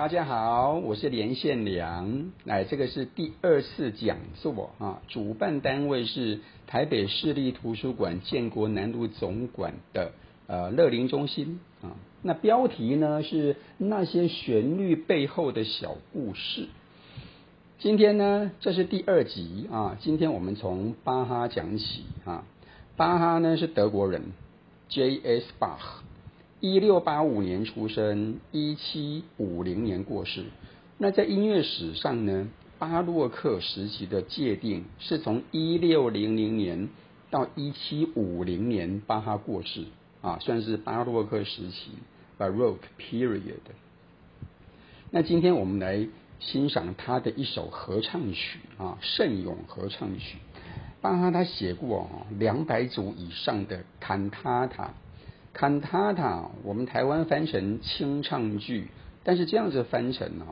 大家好，我是连宪良。来，这个是第二次讲座啊，主办单位是台北市立图书馆建国南路总馆的呃乐林中心啊。那标题呢是那些旋律背后的小故事。今天呢，这是第二集啊。今天我们从巴哈讲起啊。巴哈呢是德国人，J.S. Bach。一六八五年出生，一七五零年过世。那在音乐史上呢，巴洛克时期的界定是从一六零零年到一七五零年，巴哈过世啊，算是巴洛克时期 （Baroque period）。那今天我们来欣赏他的一首合唱曲啊，《圣咏合唱曲》。巴哈他写过两百组以上的坎塔塔。坎塔塔，我们台湾翻成清唱剧，但是这样子翻成呢，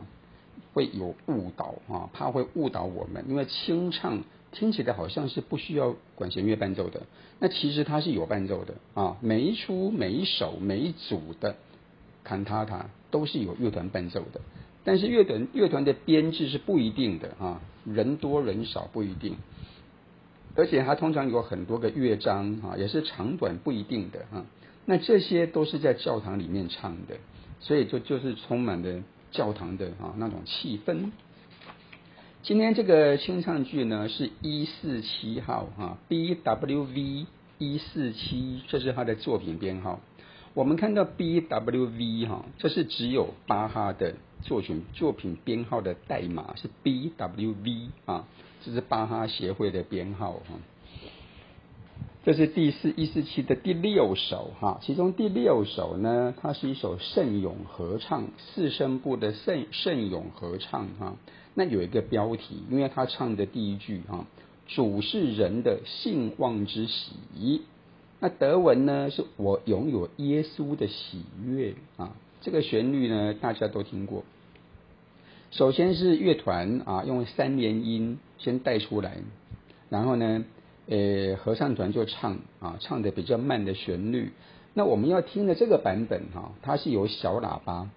会有误导啊，怕会误导我们，因为清唱听起来好像是不需要管弦乐伴奏的，那其实它是有伴奏的啊，每一出、每一首、每一组的坎塔塔都是有乐团伴奏的，但是乐团乐团的编制是不一定的啊，人多人少不一定，而且它通常有很多个乐章啊，也是长短不一定的啊。那这些都是在教堂里面唱的，所以就就是充满了教堂的啊那种气氛。今天这个清唱剧呢是一四七号哈，B W V 一四七，这是他的作品编号。我们看到 B W V 哈，这是只有巴哈的作品作品编号的代码是 B W V 啊，这是巴哈协会的编号哈。这是第四一四七的第六首哈，其中第六首呢，它是一首圣咏合唱，四声部的圣圣咏合唱哈。那有一个标题，因为他唱的第一句哈，主是人的信望之喜。那德文呢，是我拥有耶稣的喜悦啊。这个旋律呢，大家都听过。首先是乐团啊，用三连音先带出来，然后呢。呃，合唱团就唱啊，唱的比较慢的旋律。那我们要听的这个版本哈，它是由小喇叭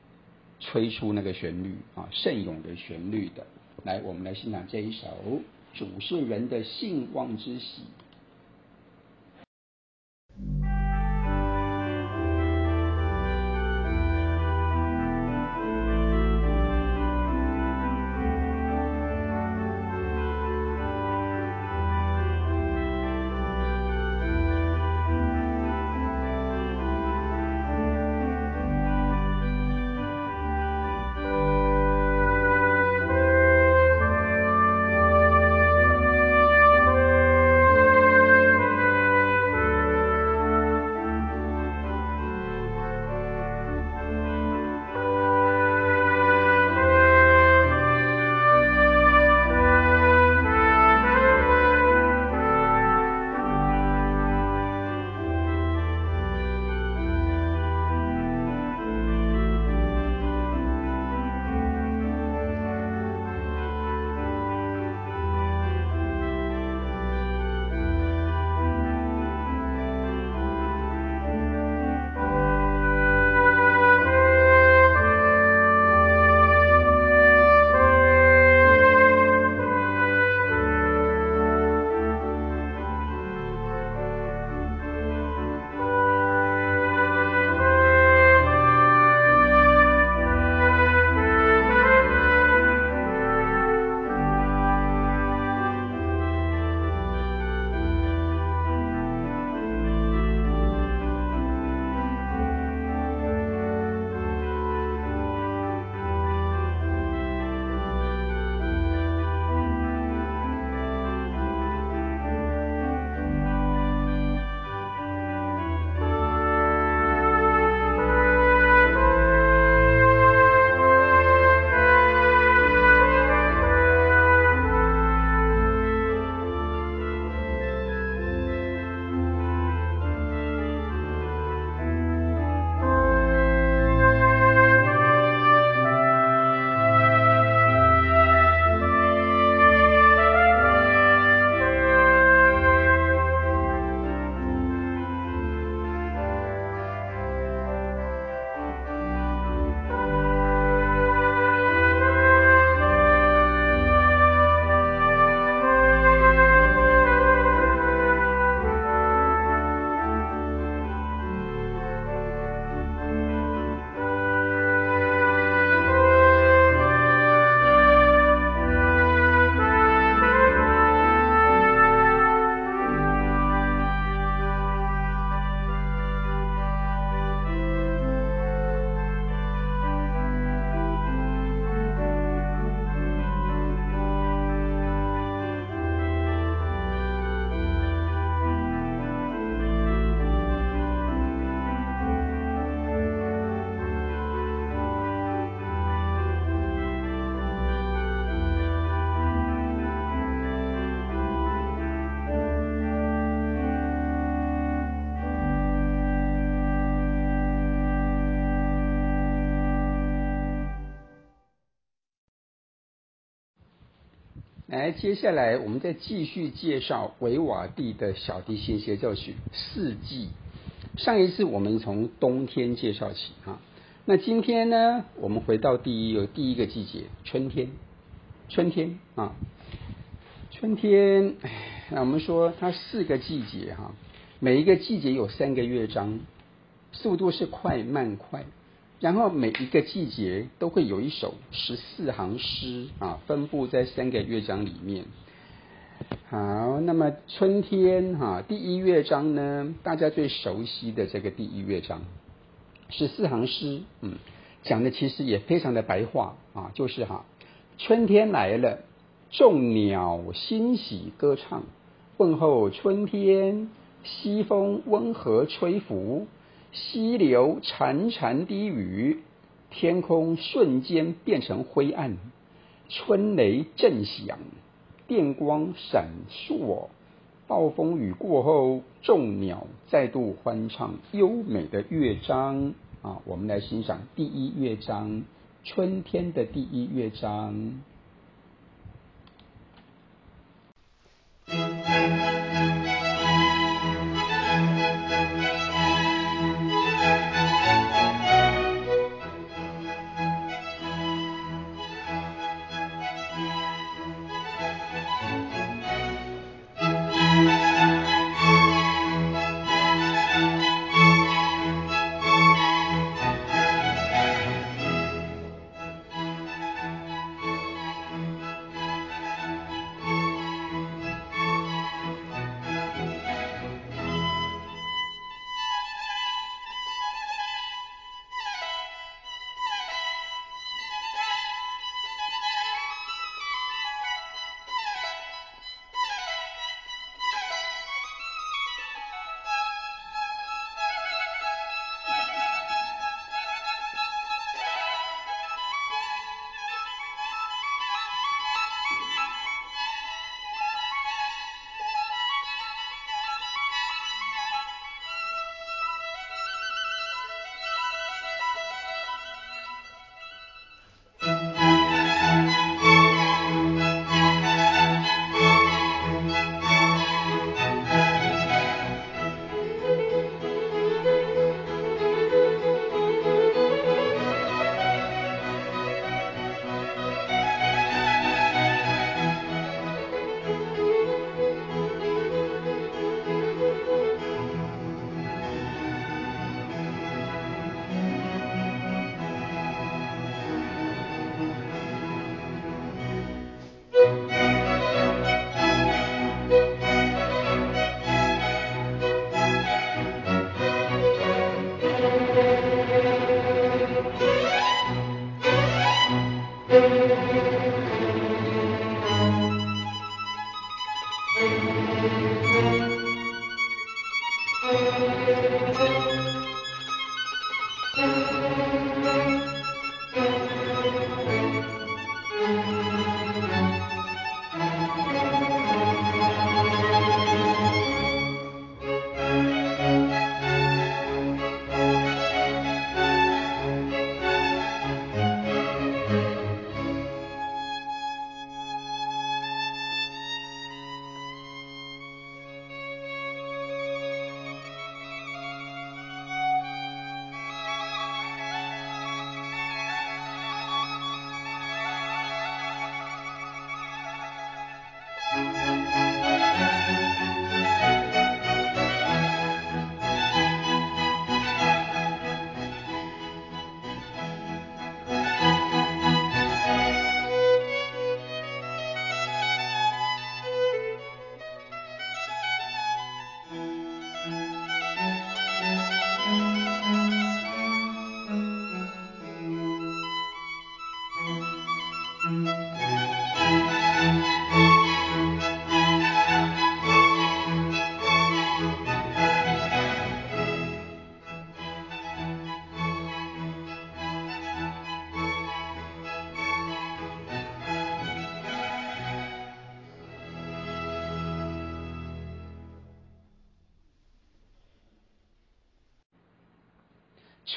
吹出那个旋律啊，圣咏的旋律的。来，我们来欣赏这一首《主是人的信望之喜》。来，接下来我们再继续介绍维瓦蒂的小提琴协奏曲四季。上一次我们从冬天介绍起哈，那今天呢，我们回到第一个第一个季节春天，春天啊，春天。那我们说它四个季节哈，每一个季节有三个乐章，速度是快慢快。然后每一个季节都会有一首十四行诗啊，分布在三个乐章里面。好，那么春天哈，第一乐章呢，大家最熟悉的这个第一乐章，十四行诗，嗯，讲的其实也非常的白话啊，就是哈，春天来了，众鸟欣喜歌唱，问候春天，西风温和吹拂。溪流潺潺低语，天空瞬间变成灰暗，春雷震响，电光闪烁，暴风雨过后，众鸟再度欢唱优美的乐章啊！我们来欣赏第一乐章，春天的第一乐章。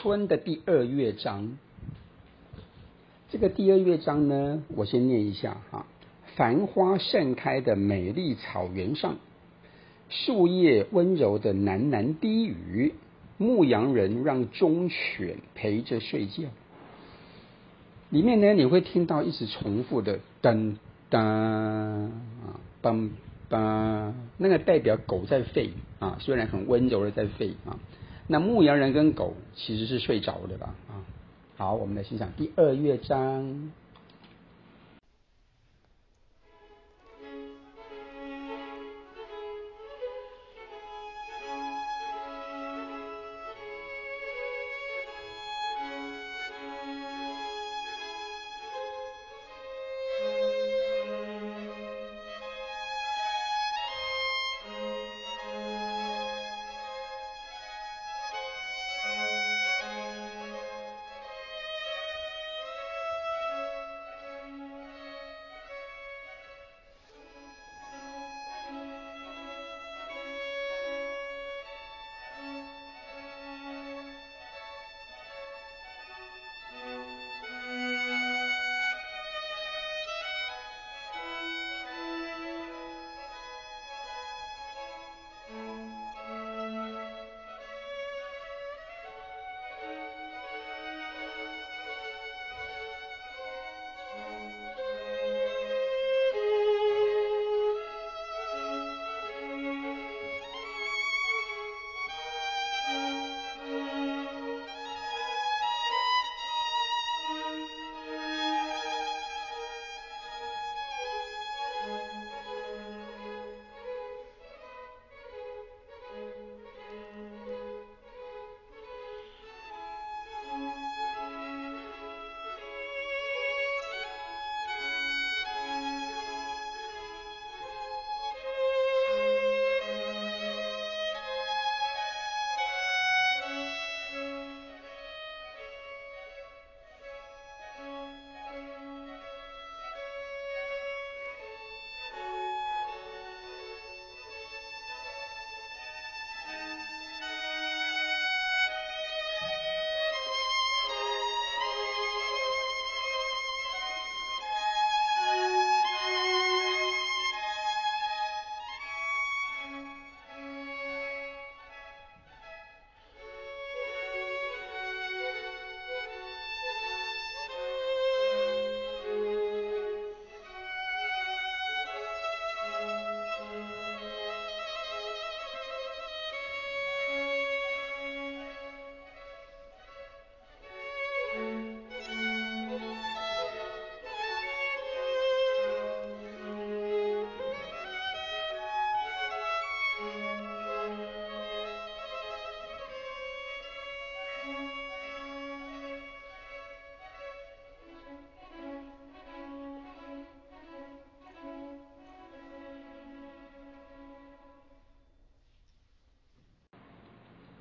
春的第二乐章，这个第二乐章呢，我先念一下哈。繁花盛开的美丽草原上，树叶温柔的喃喃低语，牧羊人让忠犬陪着睡觉。里面呢，你会听到一直重复的噔噔啊，梆梆，那个代表狗在吠啊，虽然很温柔的在吠啊。那牧羊人跟狗其实是睡着的吧啊。好，我们来欣赏第二乐章。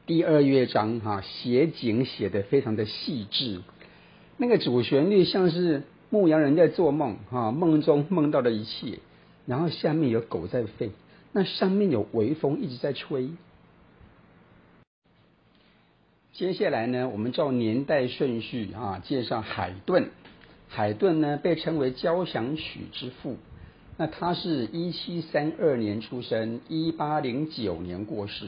第二乐章哈，写景写得非常的细致，那个主旋律像是牧羊人在做梦哈，梦中梦到的一切，然后下面有狗在吠，那上面有微风一直在吹。接下来呢，我们照年代顺序啊，介绍海顿。海顿呢，被称为交响曲之父，那他是一七三二年出生，一八零九年过世。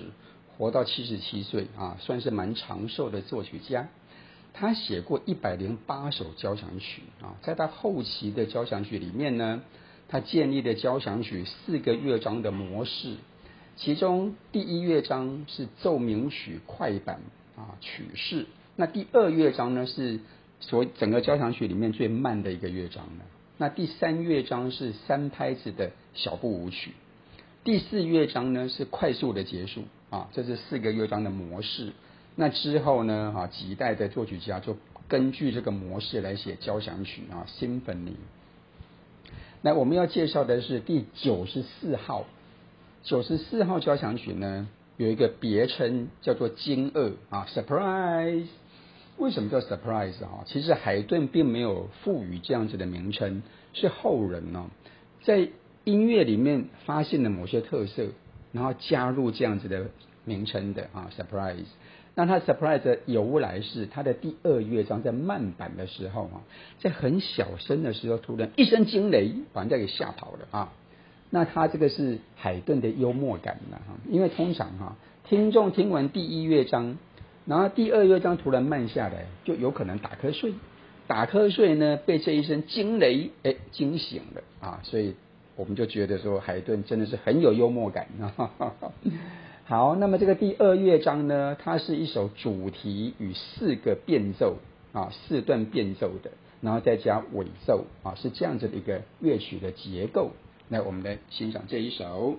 活到七十七岁啊，算是蛮长寿的作曲家。他写过一百零八首交响曲啊，在他后期的交响曲里面呢，他建立的交响曲四个乐章的模式，其中第一乐章是奏鸣曲快板啊曲式，那第二乐章呢是所整个交响曲里面最慢的一个乐章了，那第三乐章是三拍子的小步舞曲。第四乐章呢是快速的结束啊，这是四个乐章的模式。那之后呢，哈几代的作曲家就根据这个模式来写交响曲啊，Symphony。那我们要介绍的是第九十四号，九十四号交响曲呢有一个别称叫做惊愕啊，Surprise。为什么叫 Surprise 啊？其实海顿并没有赋予这样子的名称，是后人呢在。音乐里面发现了某些特色，然后加入这样子的名称的啊，surprise。那他 surprise 的由来是他的第二乐章在慢板的时候啊，在很小声的时候，突然一声惊雷，把人家给吓跑了啊。那他这个是海顿的幽默感了哈，因为通常哈，听众听完第一乐章，然后第二乐章突然慢下来，就有可能打瞌睡，打瞌睡呢被这一声惊雷哎惊醒了啊，所以我们就觉得说海顿真的是很有幽默感啊。好，那么这个第二乐章呢，它是一首主题与四个变奏啊，四段变奏的，然后再加尾奏啊，是这样子的一个乐曲的结构。那我们来欣赏这一首。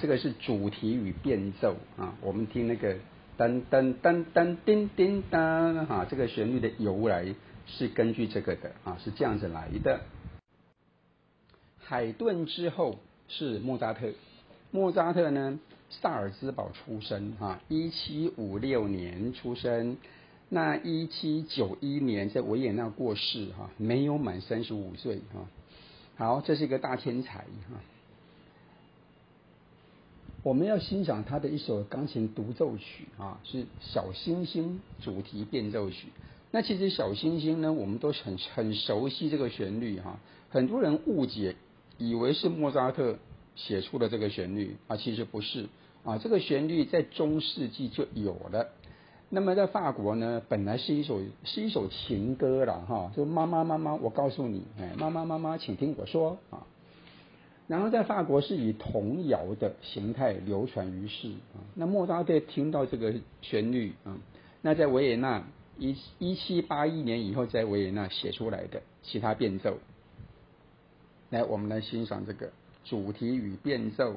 这个是主题与变奏啊。我们听那个噔噔噔噔叮叮当哈，这个旋律的由来是根据这个的啊，是这样子来的。海顿之后是莫扎特，莫扎特呢，萨尔兹堡出生啊，一七五六年出生，那一七九一年在维也纳过世哈，没有满三十五岁哈。好，这是一个大天才哈。我们要欣赏他的一首钢琴独奏曲啊，是小星星主题变奏曲。那其实小星星呢，我们都很很熟悉这个旋律哈。很多人误解，以为是莫扎特写出了这个旋律啊，其实不是啊。这个旋律在中世纪就有了。那么在法国呢，本来是一首是一首情歌了哈，就妈妈妈妈，我告诉你，哎，妈妈妈妈，请听我说啊。然后在法国是以童谣的形态流传于世啊。那莫扎特听到这个旋律啊，那在维也纳一一七八一年以后在维也纳写出来的其他变奏。来，我们来欣赏这个主题与变奏。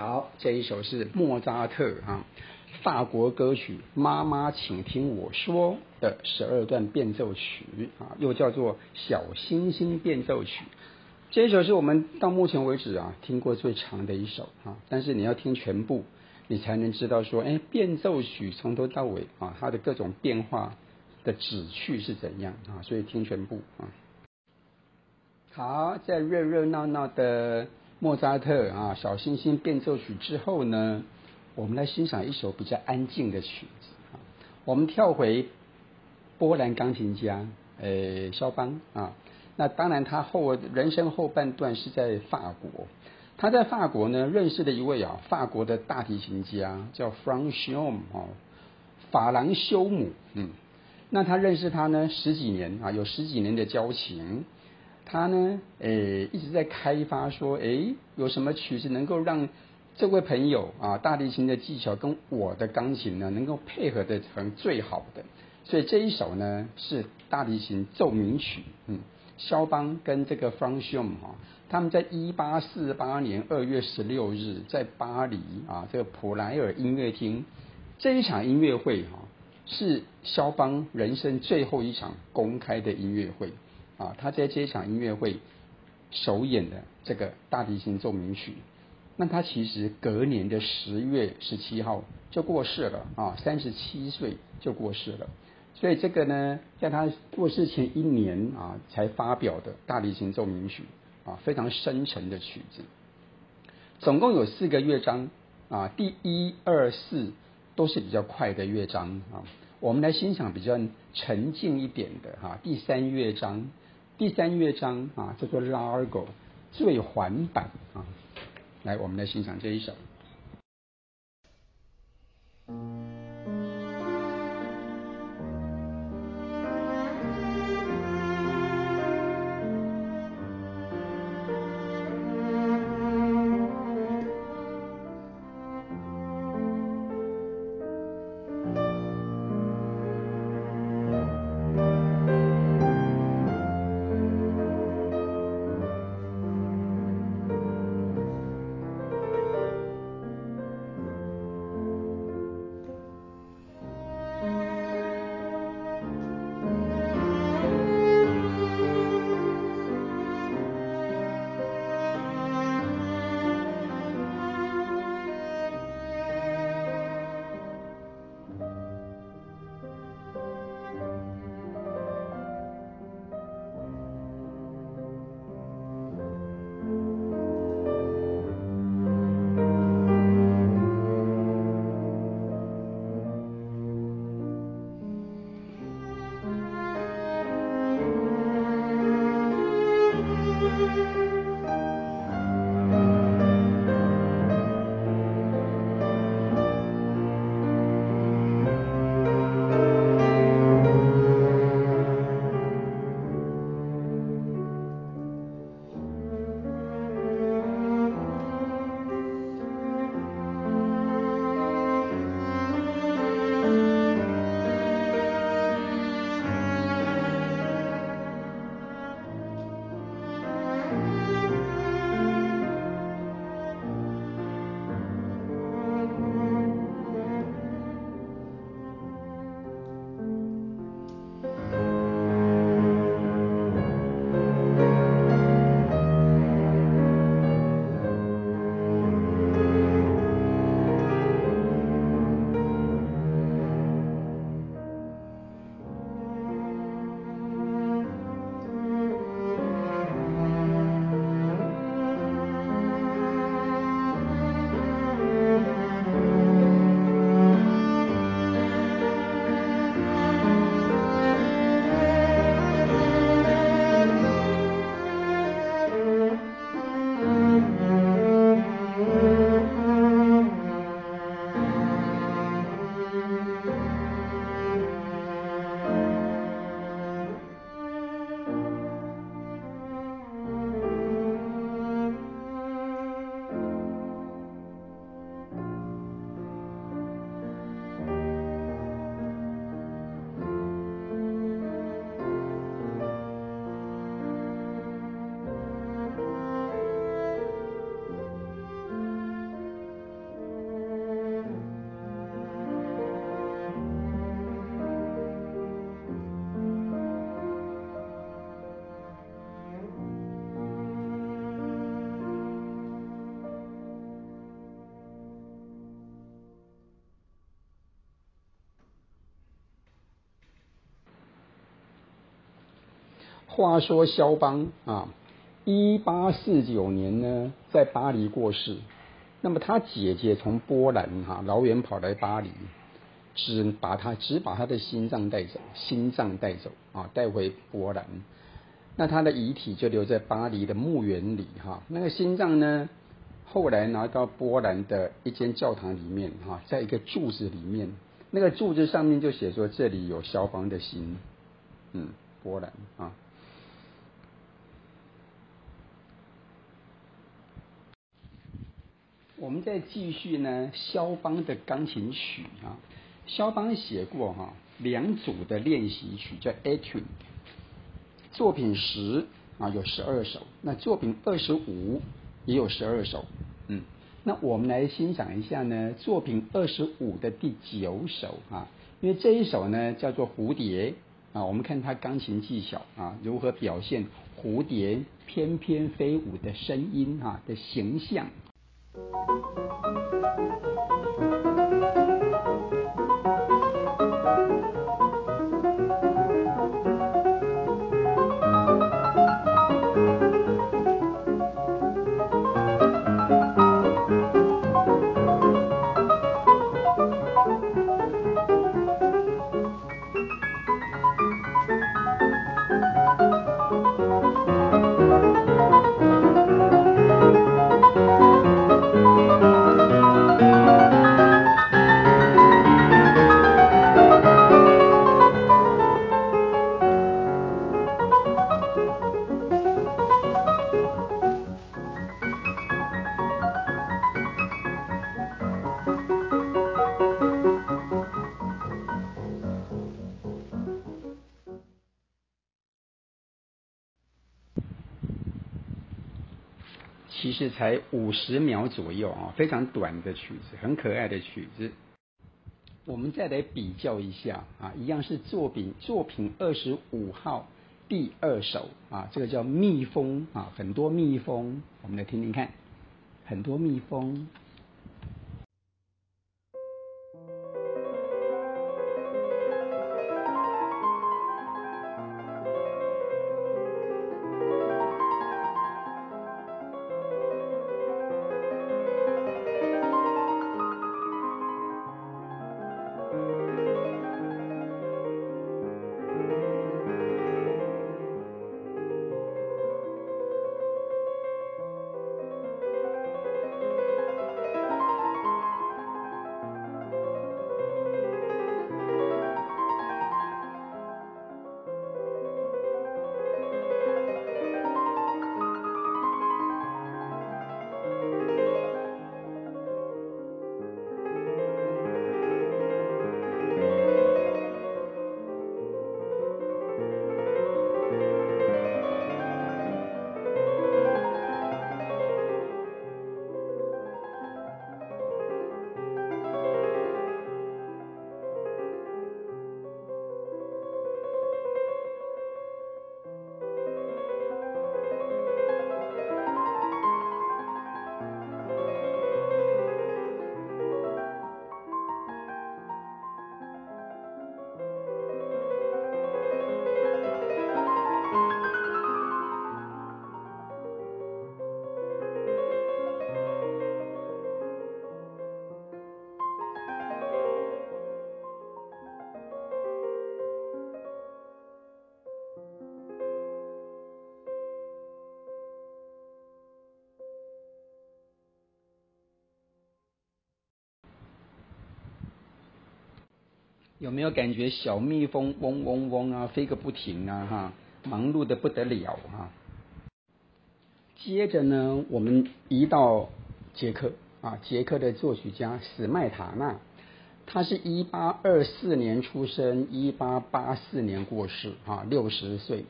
好，这一首是莫扎特啊，法国歌曲《妈妈，请听我说》的十二段变奏曲啊，又叫做《小星星变奏曲》。这一首是我们到目前为止啊听过最长的一首啊，但是你要听全部，你才能知道说，哎，变奏曲从头到尾啊，它的各种变化的旨趣是怎样啊？所以听全部啊。好，在热热闹闹的莫扎特啊《小星星变奏曲》之后呢，我们来欣赏一首比较安静的曲子。我们跳回波兰钢琴家诶肖邦啊。那当然，他后人生后半段是在法国。他在法国呢，认识了一位啊，法国的大提琴家叫 f r a n c h o m 哦，法兰修姆。嗯，那他认识他呢十几年啊，有十几年的交情。他呢，诶，一直在开发说，诶，有什么曲子能够让这位朋友啊，大提琴的技巧跟我的钢琴呢，能够配合得成最好的。所以这一首呢，是大提琴奏鸣曲。嗯。肖邦跟这个 f r a n c h u m 哈，他们在一八四八年二月十六日在巴黎啊这个普莱尔音乐厅这一场音乐会哈，是肖邦人生最后一场公开的音乐会啊，他在这场音乐会首演的这个大提琴奏鸣曲，那他其实隔年的十月十七号就过世了啊，三十七岁就过世了。所以这个呢，在他过世前一年啊，才发表的大提琴奏鸣曲啊，非常深沉的曲子。总共有四个乐章啊，第一、二、四都是比较快的乐章啊。我们来欣赏比较沉静一点的哈，第三乐章，第三乐章啊叫做 Largo，最缓板啊。来，我们来欣赏这一首。话说肖邦啊，一八四九年呢，在巴黎过世。那么他姐姐从波兰哈、老远跑来巴黎，只把他只把他的心脏带走，心脏带走啊，带回波兰。那他的遗体就留在巴黎的墓园里哈、那个心脏呢，后来拿到波兰的一间教堂里面哈、在一个柱子里面，那个柱子上面就写说这里有肖邦的心，嗯，波兰啊。我们再继续呢，肖邦的钢琴曲啊，肖邦写过哈两组的练习曲，叫 Etude，作品十啊有十二首，那作品二十五也有十二首，嗯，那我们来欣赏一下呢，作品二十五的第九首啊，因为这一首呢叫做蝴蝶啊，我们看他钢琴技巧啊如何表现蝴蝶翩翩飞舞的声音啊的形象。Thank you. 这才五十秒左右啊，非常短的曲子，很可爱的曲子。我们再来比较一下啊，一样是作品作品二十五号第二首啊，这个叫蜜蜂啊，很多蜜蜂，我们来听听看，很多蜜蜂。有没有感觉小蜜蜂嗡嗡嗡啊，飞个不停啊，哈，忙碌的不得了哈。接着呢，我们移到捷克啊，捷克的作曲家史麦塔纳，他是一八二四年出生，一八八四年过世啊，六十岁。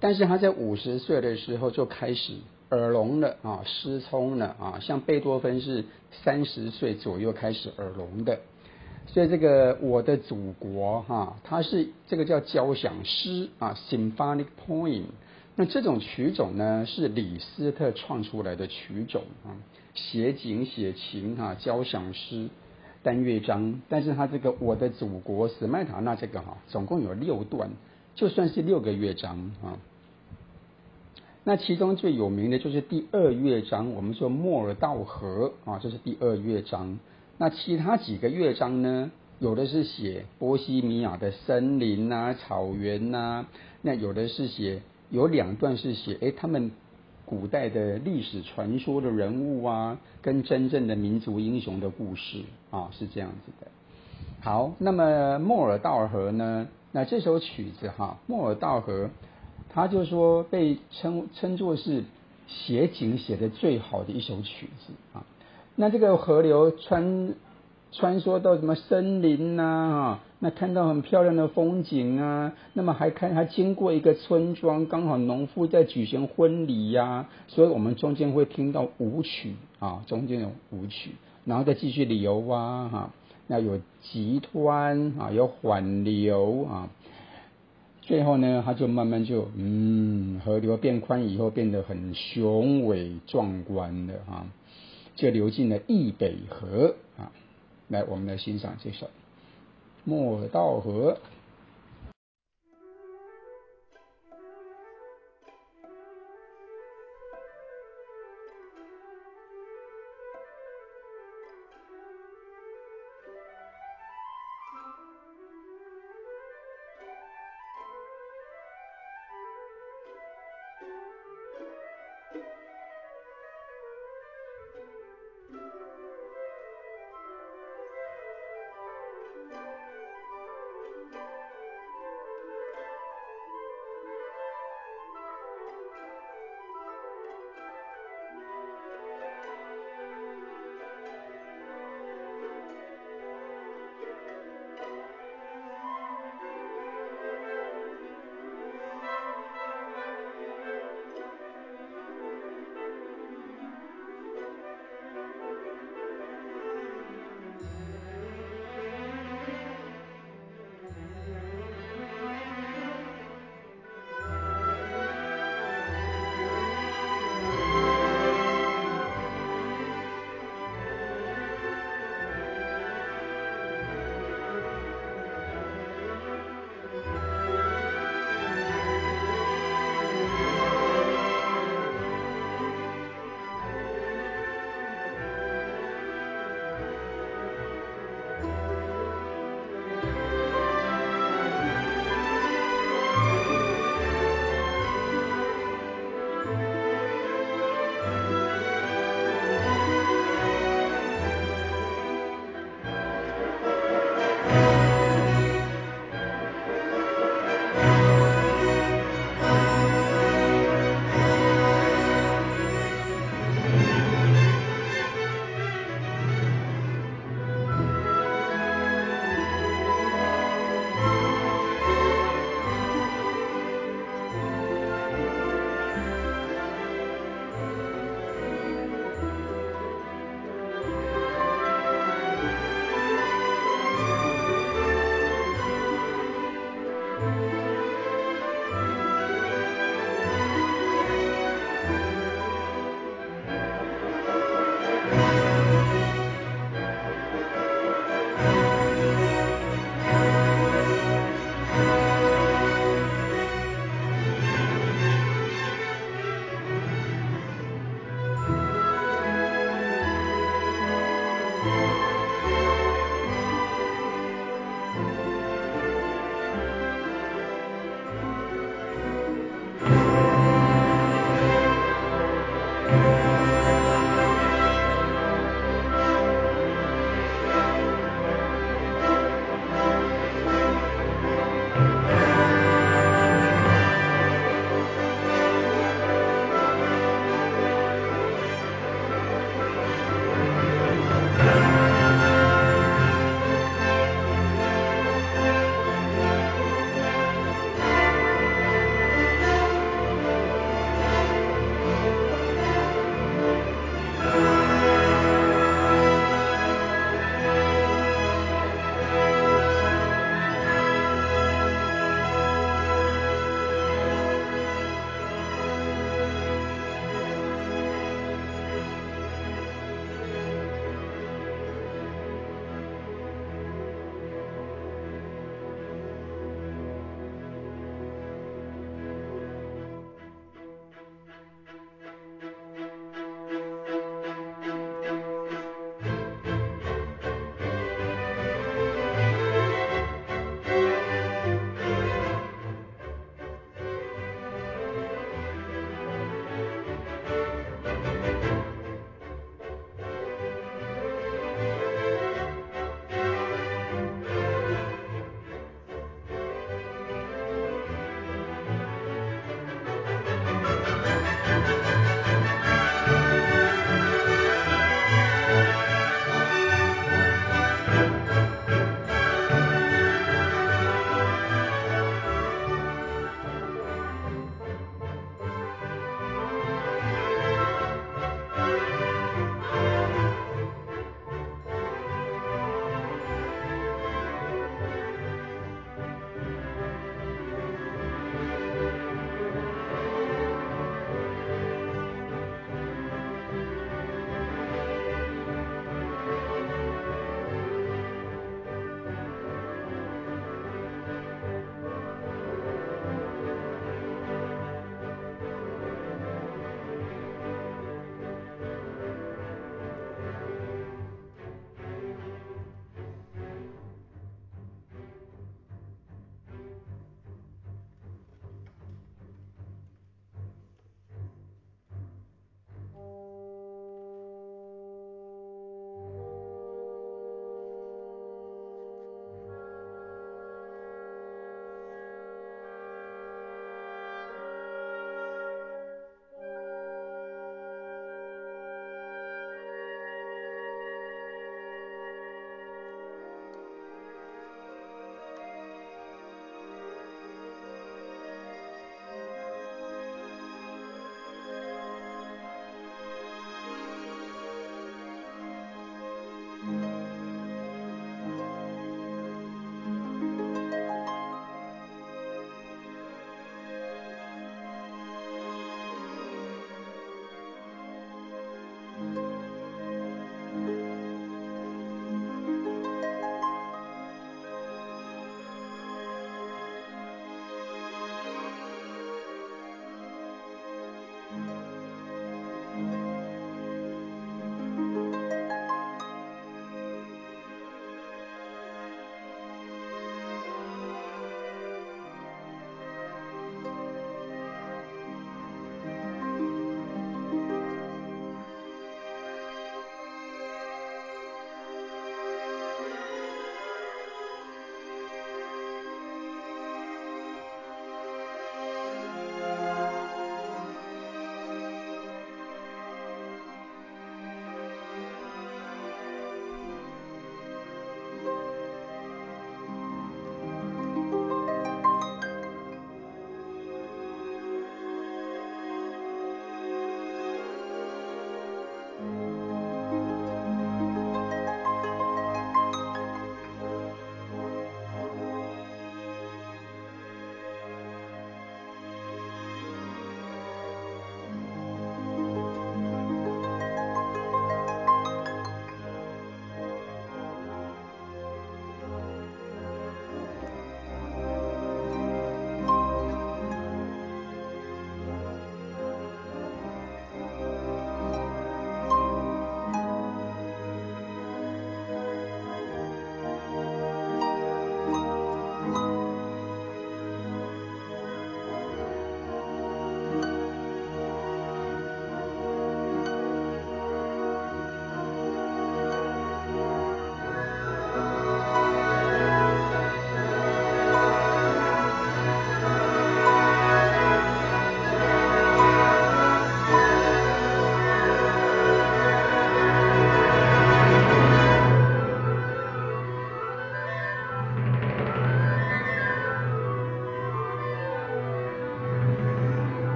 但是他在五十岁的时候就开始耳聋了啊，失聪了啊，像贝多芬是三十岁左右开始耳聋的。所以这个我的祖国哈，它是这个叫交响诗啊，symphonic poem。那这种曲种呢，是李斯特创出来的曲种啊，写景写情哈，交响诗单乐章。但是它这个我的祖国史麦塔纳这个哈，总共有六段，就算是六个乐章啊。那其中最有名的就是第二乐章，我们说莫尔道河啊，这是第二乐章。那其他几个乐章呢，有的是写波西米亚的森林呐、啊、草原呐、啊，那有的是写有两段是写哎他们古代的历史传说的人物啊，跟真正的民族英雄的故事啊，是这样子的。好，那么莫尔道河呢？那这首曲子哈，莫尔道河。他就说被称称作是写景写的最好的一首曲子啊。那这个河流穿穿梭到什么森林呐啊，那看到很漂亮的风景啊。那么还看还经过一个村庄，刚好农夫在举行婚礼呀、啊。所以我们中间会听到舞曲啊，中间有舞曲，然后再继续流啊哈。那有急湍啊，有缓流啊。最后呢，它就慢慢就嗯，河流变宽以后，变得很雄伟壮观的啊，就流进了易北河啊。来，我们来欣赏这首《莫道河》。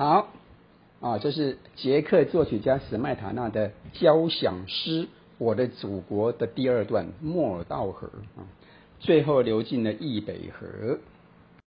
好啊，这是捷克作曲家史麦塔纳的交响诗《我的祖国》的第二段《莫尔道河》啊，最后流进了易北河。